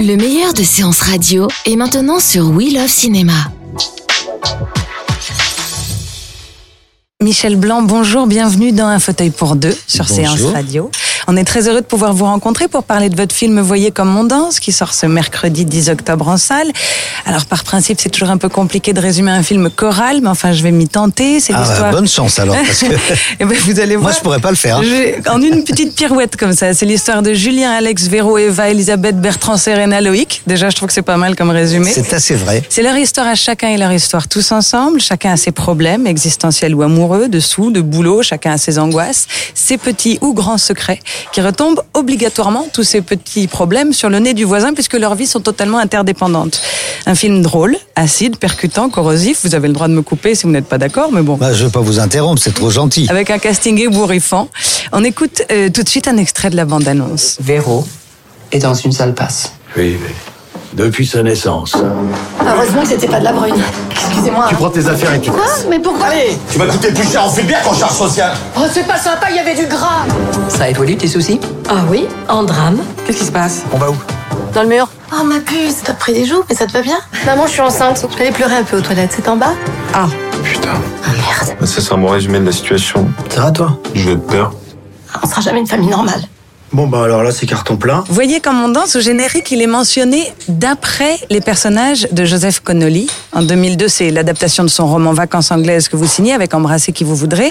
Le meilleur de séances radio est maintenant sur We Love Cinéma. Michel Blanc, bonjour, bienvenue dans Un fauteuil pour deux sur Bonjour. Séance Radio. On est très heureux de pouvoir vous rencontrer pour parler de votre film Voyez comme on danse qui sort ce mercredi 10 octobre en salle. Alors par principe, c'est toujours un peu compliqué de résumer un film choral, mais enfin je vais m'y tenter. C'est Ah, bah, l'histoire. bonne chance alors, parce que Eh ben, vous allez moi voir. je pourrais pas le faire. hein. Je- en une petite pirouette comme ça. C'est l'histoire de Julien, Alex, Véro, Eva, Elisabeth, Bertrand, Serena, Loïc. Déjà, je trouve que c'est pas mal comme résumé. C'est assez vrai. C'est leur histoire à chacun et leur histoire tous ensemble. Chacun a ses problèmes existentiels ou amoureux, de sous, de boulot. Chacun a ses angoisses, ses petits ou grands secrets qui retombent obligatoirement tous ces petits problèmes sur le nez du voisin puisque leurs vies sont totalement interdépendantes. Un film drôle, acide, percutant, corrosif. Vous avez le droit de me couper si vous n'êtes pas d'accord, mais bon. Bah, je veux pas vous interrompre, c'est trop gentil. Avec un casting ébouriffant. On écoute euh, tout de suite un extrait de la bande-annonce. Véro est dans une sale passe. Oui, mais depuis sa naissance. Heureusement que c'était pas de la brune. Excusez-moi. Tu prends tes affaires et tu Quoi Mais pourquoi Tu vas coûter plus cher en bien qu'en charge sociale. Oh, c'est pas sympa, il y avait du gras. Ça a évolué tes soucis Ah oui, en drame. Qu'est-ce qui se passe On va où Dans le mur. Oh ma puce, t'as pris des joues, mais ça te va bien Maman, je suis enceinte. Je vais aller pleurer un peu aux toilettes. C'est en bas Ah, Putain, Ah merde. ça c'est un bon résumé de la situation. Ça va toi? Je vais de peur. On sera jamais une famille normale. Bon bah alors là c'est carton plein. Voyez comme on danse au générique, il est mentionné d'après les personnages de Joseph Connolly. En 2002, c'est l'adaptation de son roman Vacances anglaises que vous signez avec Embrasser qui vous voudrez.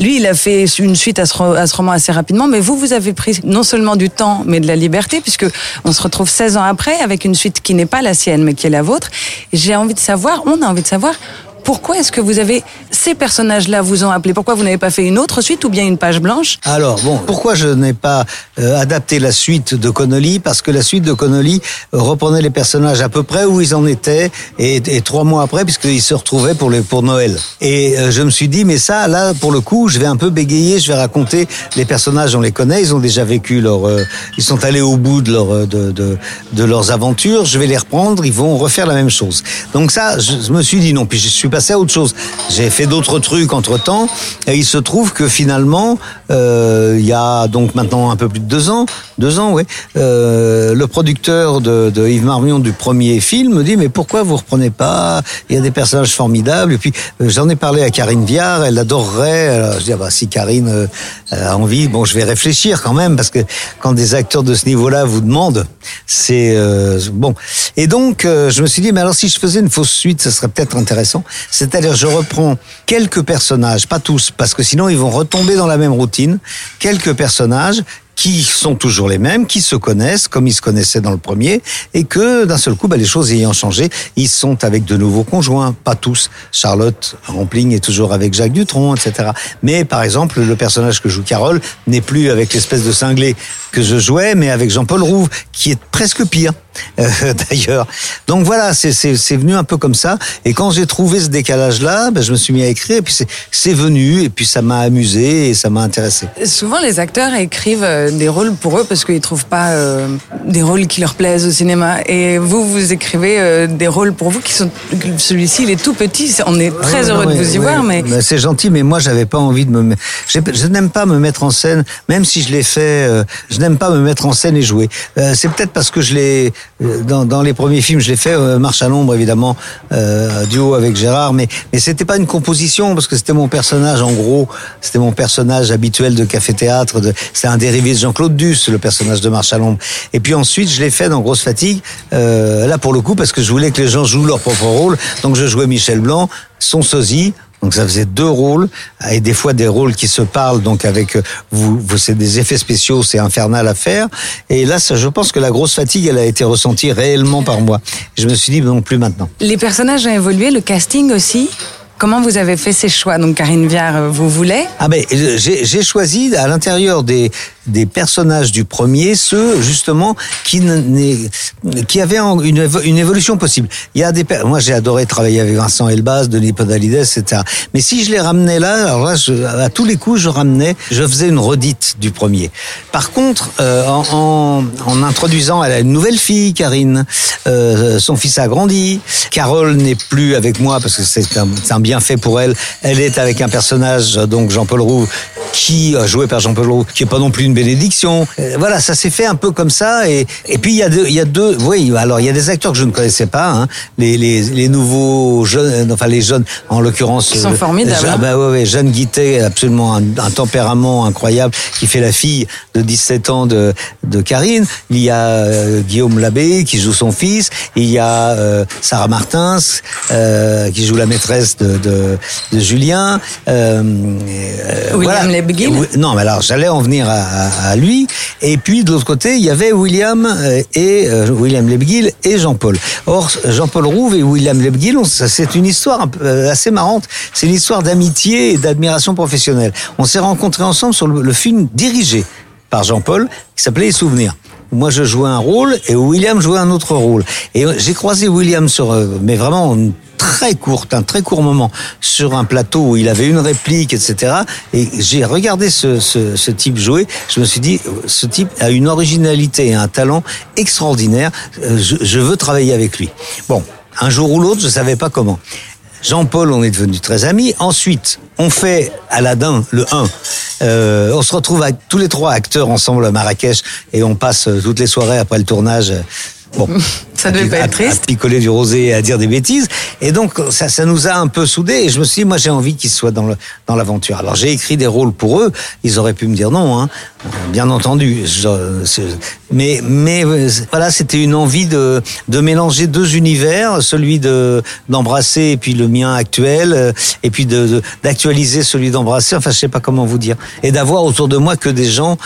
Lui, il a fait une suite à ce, à ce roman assez rapidement, mais vous, vous avez pris non seulement du temps, mais de la liberté, puisque on se retrouve 16 ans après avec une suite qui n'est pas la sienne, mais qui est la vôtre. J'ai envie de savoir, on a envie de savoir, pourquoi est-ce que vous avez ces personnages-là vous ont appelé? Pourquoi vous n'avez pas fait une autre suite ou bien une page blanche? Alors bon, pourquoi je n'ai pas euh, adapté la suite de Connolly? Parce que la suite de Connolly reprenait les personnages à peu près où ils en étaient et, trois mois après, puisqu'ils se retrouvaient pour les pour Noël. Et euh, je me suis dit, mais ça, là, pour le coup, je vais un peu bégayer, je vais raconter les personnages, on les connaît, ils ont déjà vécu leur, euh, ils sont allés au bout de, de, de leurs aventures. Je vais les reprendre, ils vont refaire la même chose. Donc ça, je, je me suis dit non. Puis je suis passé à autre chose. J'ai fait d'autres trucs entre temps, et il se trouve que finalement, euh, il y a donc maintenant un peu plus de deux ans, deux ans, oui, euh, le producteur de, de Yves Marmion du premier film me dit mais pourquoi vous reprenez pas? Il y a des personnages formidables. Et puis euh, j'en ai parlé à Karine Viard, elle adorerait. Alors, je dis ah bah si Karine euh, a envie, bon je vais réfléchir quand même parce que quand des acteurs de ce niveau-là vous demandent, c'est euh, bon. Et donc euh, je me suis dit mais alors si je faisais une fausse suite, ce serait peut-être intéressant. C'est-à-dire je reprends quelques personnages, pas tous, parce que sinon ils vont retomber dans la même routine. Quelques personnages qui sont toujours les mêmes, qui se connaissent comme ils se connaissaient dans le premier, et que d'un seul coup, bah, les choses ayant changé, ils sont avec de nouveaux conjoints, pas tous. Charlotte Rampling est toujours avec Jacques Dutronc, etc. Mais par exemple, le personnage que joue Carole n'est plus avec l'espèce de cinglé que je jouais, mais avec Jean-Paul Rouve, qui est presque pire. euh, D'ailleurs, donc voilà, c'est- venu un peu comme ça. Et quand j'ai trouvé ce décalage-là, ben, je me suis mis à écrire, et puis c'est- c'est venu, et puis ça m'a amusé et ça m'a intéressé. Souvent, les acteurs écrivent euh, des rôles pour eux parce qu'ils trouvent pas euh, des rôles qui leur plaisent au cinéma. Et vous, vous écrivez euh, des rôles pour vous qui sont. Celui-ci, il est tout petit. On est très Ah, heureux non, de vous y voir, mais. c'est gentil, mais moi j'avais pas envie de me. Je n'aime pas me mettre en scène, même si je l'ai fait. euh, je n'aime pas me mettre en scène et jouer. Euh, c'est peut-être parce que je l'ai euh, dans, dans les premiers films, je l'ai fait. euh, Marche à l'ombre, évidemment, euh, duo avec Gérard, mais mais c'était pas une composition parce que c'était mon personnage en gros. C'était mon personnage habituel de café théâtre. De, c'est un dérivé de Jean-Claude Duss, le personnage de Marche à l'ombre. Et puis ensuite, je l'ai fait dans Grosse Fatigue. euh, là pour le coup, parce que je voulais que les gens jouent leur propre rôle. Donc je jouais Michel Blanc, son sosie. Donc ça faisait deux rôles et des fois des rôles qui se parlent donc avec euh, vous, vous c'est des effets spéciaux, c'est infernal à faire. Et là, ça, je pense que la grosse fatigue, elle a été ressentie réellement par moi. Je me suis dit non plus maintenant. Les personnages ont évolué, le casting aussi? Comment vous avez fait ces choix? Donc Karine Viard, euh, vous voulez? Ah ben, j'ai choisi à l'intérieur des des personnages du premier ceux justement qui qui avaient en- une, une évolution possible. Il y a des moi j'ai adoré travailler avec Vincent Elbaz, Denis Podalides, etc. Mais si je les ramenais là, alors là à tous les coups je ramenais, je faisais une redite du premier. Par contre, euh, en, en, introduisant, elle a une nouvelle fille, Karine. Euh, son fils a grandi. Carole n'est plus avec moi parce que c'est un, bienfait pour elle. Elle est avec un personnage, donc Jean-Paul Roux, qui euh, joué par Jean-Paul Roux, qui est pas non plus une bénédiction. Euh, voilà, ça s'est fait un peu comme ça. Et, et puis il y a deux, il y a deux. Oui, alors il y a des acteurs que je ne connaissais pas, hein, les, les, les nouveaux jeunes, enfin les jeunes, en l'occurrence. Qui sont euh, formidables, Jean- hein. bah ouais, ouais, Jeanne Guittet, absolument un, un tempérament incroyable, qui fait la fille de 17 ans de, de Karine. Il y a euh, Guillaume Labbé qui joue son fils. Il y a euh, Sarah Martins euh, qui joue la maîtresse de, de, de Julien. Euh, euh, William Lebguil. Oui, Non, mais alors j'allais en venir à, à- lui. Et puis de l'autre côté, il y avait William euh, et euh, William Lebguil et Jean-Paul. Or, Jean-Paul Rouve et William Lebguil, c'est une histoire euh, assez marrante. C'est une histoire d'amitié et d'admiration professionnelle. On s'est rencontrés ensemble sur le, le film dirigé par Jean-Paul qui s'appelait Les Souvenirs. Moi, je jouais un rôle et William jouait un autre rôle. Et j'ai croisé William sur, mais vraiment très courte, un très court moment sur un plateau où il avait une réplique, etc. Et j'ai regardé ce, ce, ce type jouer. Je me suis dit, euh, ce type a une originalité et un talent extraordinaire. Euh, Je, je veux travailler avec lui. Bon, un jour ou l'autre, je savais pas comment. Jean-Paul, on est devenus très amis. Ensuite, on fait Aladdin, le 1. Euh, on se retrouve avec tous les trois acteurs ensemble à Marrakech et on passe euh, toutes les soirées après le tournage. Bon, Ça devait pas être triste. À picoler du rosé et à dire des bêtises. Et donc, ça, ça nous a un peu soudés. Et je me suis dit, moi, j'ai envie qu'ils soient dans le- dans l'aventure. Alors, j'ai écrit des rôles pour eux. Ils auraient pu me dire non, hein. Bien entendu. Je- mais, mais euh, voilà, c'était une envie de, de mélanger deux univers, celui de d'embrasser et puis le mien actuel, euh, et puis de de- d'actualiser celui d'embrasser. Enfin, je sais pas comment vous dire. Et d'avoir autour de moi que des gens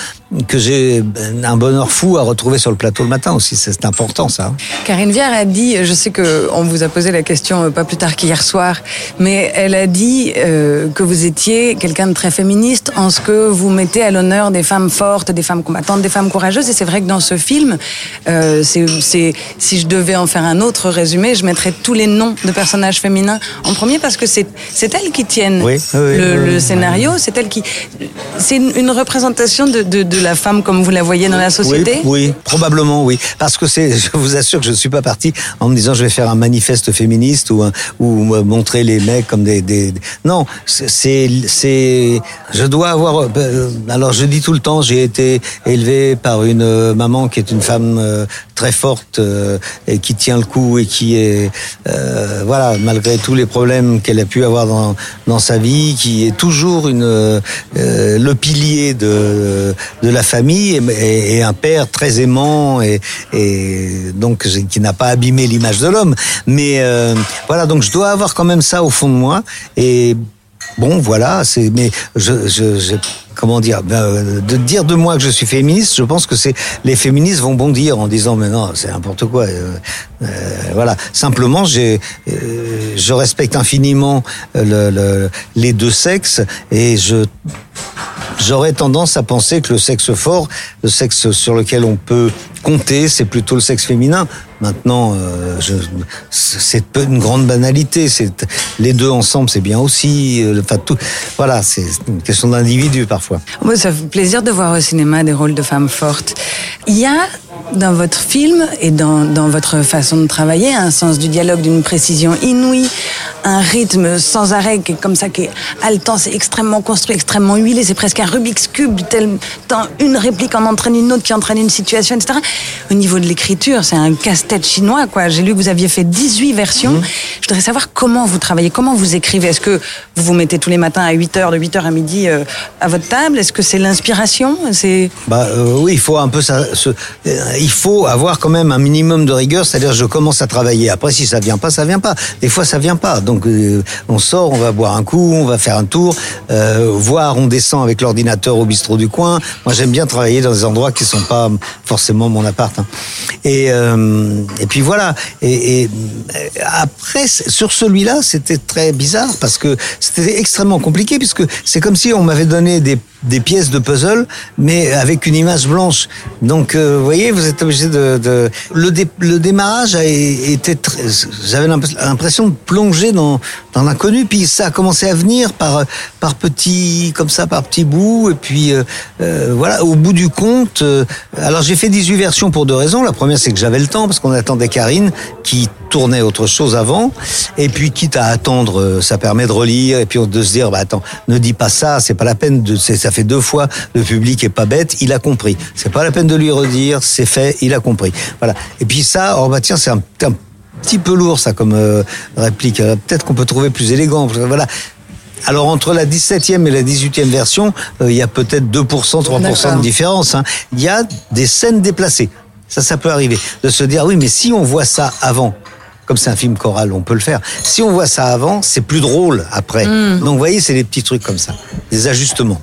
que j'ai un bonheur fou à retrouver sur le plateau le matin aussi. C'est important, ça. Karine Viard a dit, je sais que on vous a posé la question euh, pas plus tard qu'hier soir, mais elle a dit euh, que vous étiez quelqu'un de très féministe en ce que vous mettez à l'honneur des femmes fortes, des femmes combattantes, des femmes courageuses. Et c'est vrai que dans ce film, euh, c'est, si je devais en faire un autre résumé, je mettrais tous les noms de personnages féminins en premier parce que c'est, c'est elles qui tiennent Oui, oui, oui, le, oui, le oui. scénario, c'est elles qui, c'est une, une représentation de, de, de la femme comme vous la voyez dans la société? Oui, oui, probablement oui. Parce que c'est, je vous assure que je ne suis pas parti en me disant je vais faire un manifeste féministe ou, un- ou montrer les mecs comme des. des Non, c'est, c'est, c'est- je dois avoir. euh, Alors je dis tout le temps, j'ai été élevé par une euh, maman qui est une femme euh, très forte euh, et qui tient le coup et qui est, euh, voilà, malgré tous les problèmes qu'elle a pu avoir dans dans sa vie, qui est toujours une euh, le pilier de de la famille et, un père très aimant et, et donc qui n'a pas abîmé l'image de l'homme. Mais voilà, donc je dois avoir quand même ça au fond de moi et Bon, voilà, c'est. Mais je, je, comment dire ben, euh, De dire de moi que je suis féministe, je pense que c'est les féministes vont bondir en disant mais non, c'est n'importe quoi. euh, euh, voilà. Simplement, j'ai, euh, je respecte infiniment le, le- les deux sexes et je J'aurais tendance à penser que le sexe fort, le sexe sur lequel on peut compter, c'est plutôt le sexe féminin. Maintenant, euh, c'est une grande banalité. Les deux ensemble, c'est bien aussi. euh, Enfin, tout. Voilà, c'est une question d'individu parfois. Moi, ça fait plaisir de voir au cinéma des rôles de femmes fortes. Il y a dans votre film et dans, dans votre façon de travailler un sens du dialogue d'une précision inouïe, un rythme sans arrêt qui est comme ça, qui est haletant, c'est extrêmement construit, extrêmement huilé, c'est presque un Rubik's Cube, tel, tant une réplique en entraîne une autre qui entraîne une situation, etc. Au niveau de l'écriture, c'est un casse-tête chinois, quoi. J'ai lu que vous aviez fait 18 versions. Je voudrais savoir comment vous travaillez, comment vous écrivez. Est-ce que vous vous mettez tous les matins à 8h, de 8h à midi euh, à votre table? Est-ce que c'est l'inspiration? C'est Bah euh, oui, il faut un peu ça- ce- euh, il faut avoir quand même un minimum de rigueur, c'est-à-dire je commence à travailler. Après, si ça vient pas, ça vient pas. Des fois, ça vient pas. Donc, on sort, on va boire un coup, on va faire un tour, euh, voir, on descend avec l'ordinateur au bistrot du coin. Moi, j'aime bien travailler dans des endroits qui sont pas forcément mon hein. Et, euh, et puis voilà. Et, et, euh, après, sur celui-là, c'était très bizarre parce que c'était extrêmement compliqué puisque c'est comme si on m'avait donné des, des pièces de puzzle, mais avec une image blanche. Donc, euh, vous voyez, vous êtes obligé de, de... Le, dé- le démarrage a été très... J'avais l'imp- l'impression de plonger dans, dans l'inconnu, puis ça a commencé à venir par, par petits, comme ça, par petits bouts, et puis euh, euh, voilà, au bout du compte, euh, alors j'ai fait 18 versions pour deux raisons. La première, c'est que j'avais le temps, parce qu'on attendait Karine, qui tournait autre chose avant, et puis quitte à attendre, euh, ça permet de relire, et puis de se dire, bah attends, ne dis pas ça, c'est pas la peine, de, ça fait deux fois, le public est pas bête, il a compris. C'est pas la peine de lui redire, c'est fait, il a compris. Voilà. Et puis ça, oh bah tiens, c'est un, un petit peu lourd ça comme euh, réplique. Euh, Peut-être qu'on peut trouver plus élégant. Voilà. Alors entre la 17e et la 18e version, euh, il y a peut-être 2%, 3% D'accord. de différence. hein. Il y a des scènes déplacées. Ça, ça peut arriver. De se dire, oui, mais si on voit ça avant, comme c'est un film choral, on peut le faire. Si on voit ça avant, c'est plus drôle après. Donc vous voyez, c'est des petits trucs comme ça. Des ajustements.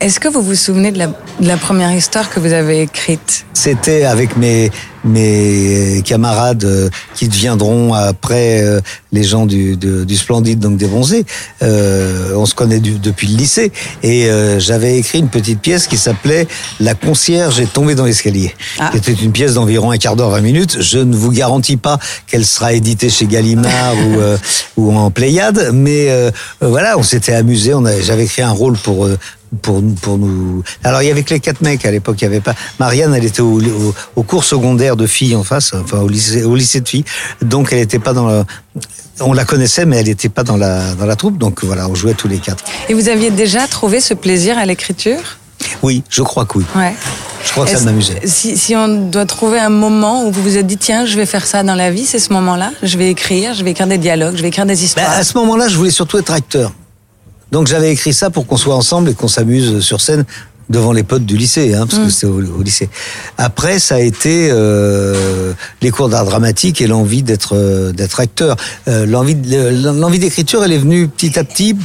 Est-ce que vous vous souvenez de la, de la première histoire que vous avez écrite? C'était avec mes mes camarades euh, qui deviendront après euh, les gens du, de- du Splendide, donc des bronzés. Euh, on se connaît du- depuis le lycée et j'avais écrit une petite pièce qui s'appelait La concierge est tombée dans l'escalier. Ah. C'était une pièce d'environ un quart d'heure, 20 minutes. Je ne vous garantis pas qu'elle sera éditée chez Gallimard ou, ou en Pléiade, mais voilà, on s'était amusé. J'avais écrit un rôle pour pour nous- pour nous. Alors il y avait que les quatre mecs à l'époque. Il y avait pas. Marianne, elle était au, au, au cours secondaire de filles en face, enfin au lycée au lycée de filles. Donc elle n'était pas dans le. On la connaissait, mais elle n'était pas dans la dans la troupe. Donc voilà, on jouait tous les quatre. Et vous aviez déjà trouvé ce plaisir à l'écriture? Oui, je crois que oui. Ouais. Je crois que ça m'amusait. Si, si on doit trouver un moment où vous vous êtes dit, tiens, je vais faire ça dans la vie, c'est ce moment-là. Je vais écrire, je vais écrire des dialogues, je vais écrire des Ben, histoires. à ce moment-là, je voulais surtout être acteur. Donc j'avais écrit ça pour qu'on soit ensemble et qu'on s'amuse sur scène devant les potes du lycée, hein, parce que c'était au, au lycée. Après, ça a été euh, les cours d'art dramatique et l'envie d'être euh, d'être acteur. Euh, l'envie d'écriture, elle est venue petit à petit.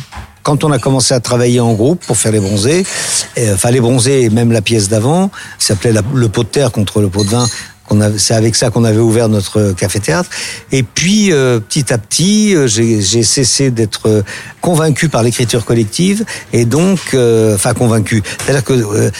Quand on a commencé à travailler en groupe pour faire les bronzés, enfin les bronzés et même la pièce d'avant, qui s'appelait la- le pot de terre contre le pot de vin, c'est avec ça qu'on avait ouvert notre café-théâtre. Et puis, euh, petit à petit, euh, j'ai cessé d'être euh, convaincu par l'écriture collective, et donc, euh, enfin convaincu. C'est-à-dire que euh,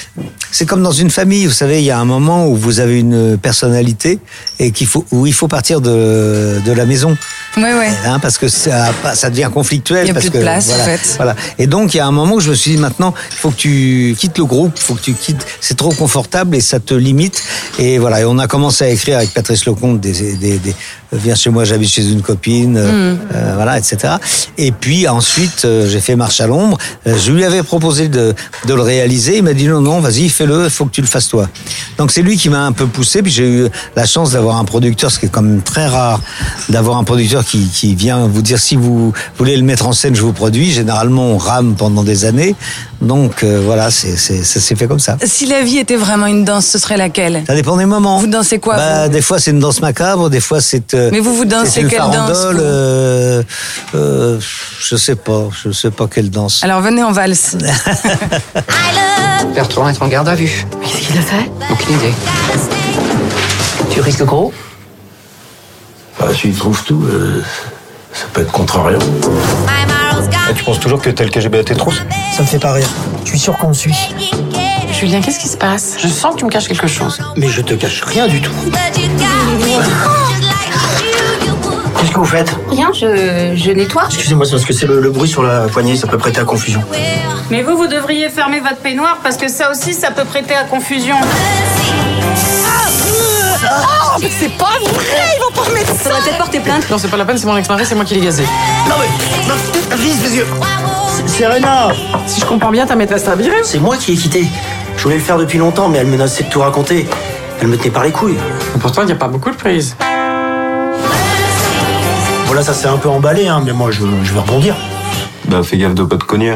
c'est comme dans une famille, vous savez, il y a un moment où vous avez une personnalité et qu'il faut où il faut partir de la maison, Ouais, ouais. hein, parce que ça, ça devient conflictuel. Il y a parce plus de que, place, voilà, en fait. Voilà. Et donc, il y a un moment où je me suis dit, maintenant, il faut que tu quittes le groupe, il faut que tu quittes. C'est trop confortable et ça te limite. Et voilà. Et on a commencé à écrire avec Patrice Lecomte des, des, des euh, Viens chez moi, j'habite chez une copine, euh, euh, voilà, etc. Et puis ensuite, j'ai fait Marche à l'ombre. Je lui avais proposé de, de le réaliser. Il m'a dit non, non, vas-y, fais-le, il faut que tu le fasses toi. Donc c'est lui qui m'a un peu poussé. Puis j'ai eu la chance d'avoir un producteur, ce qui est quand même très rare, d'avoir un producteur qui, qui vient vous dire si vous voulez le mettre en scène, je vous produis. Généralement, on rame pendant des années. Donc euh, voilà, c'est, c'est, ça s'est fait comme ça. Si la vie était vraiment une danse, ce serait laquelle? Ça dépend des moments. Vous dansez quoi bah, vous? Des fois, c'est une danse macabre, des fois, c'est. euh, Mais vous, vous dansez c'est une quelle danse, euh, euh, Je sais pas, je sais pas quelle danse. Alors venez en valse. Bertrand est en garde à vue. Qu'est-ce qu'il a fait? Aucune idée. Tu risques gros? Bah, s'il trouve tout, euh, ça peut être contrariant. Et tu penses toujours que t'es le KGB à tes trousses Ça me fait pas rire. Je suis sûr qu'on me suit. Julien, qu'est-ce qui se passe? Je sens que tu me caches quelque chose. Mais je te cache rien du tout. Qu'est-ce que vous faites? Rien, je, je nettoie. Excusez-moi, c'est parce que c'est le, le bruit sur la poignée, ça peut prêter à confusion. Mais vous, vous devriez fermer votre peignoir parce que ça aussi, ça peut prêter à confusion. C'est pas vrai, ils vont pas remettre ça. Faudrait peut-être porter plainte. Non, c'est pas la peine, c'est mon ex-mari, c'est moi qui l'ai gazé. Non mais, vise les yeux. C'est- Serena, Si je comprends bien, ta maîtresse t'a viré c'est moi qui ai quitté. Je voulais le faire depuis longtemps, mais elle menaçait de tout raconter. Elle me tenait par les couilles. Et Pourtant, il n'y a pas beaucoup de prises. Voilà, ça s'est un peu emballé, hein, mais moi je, je vais rebondir. Bah fais gaffe de pas te cogner.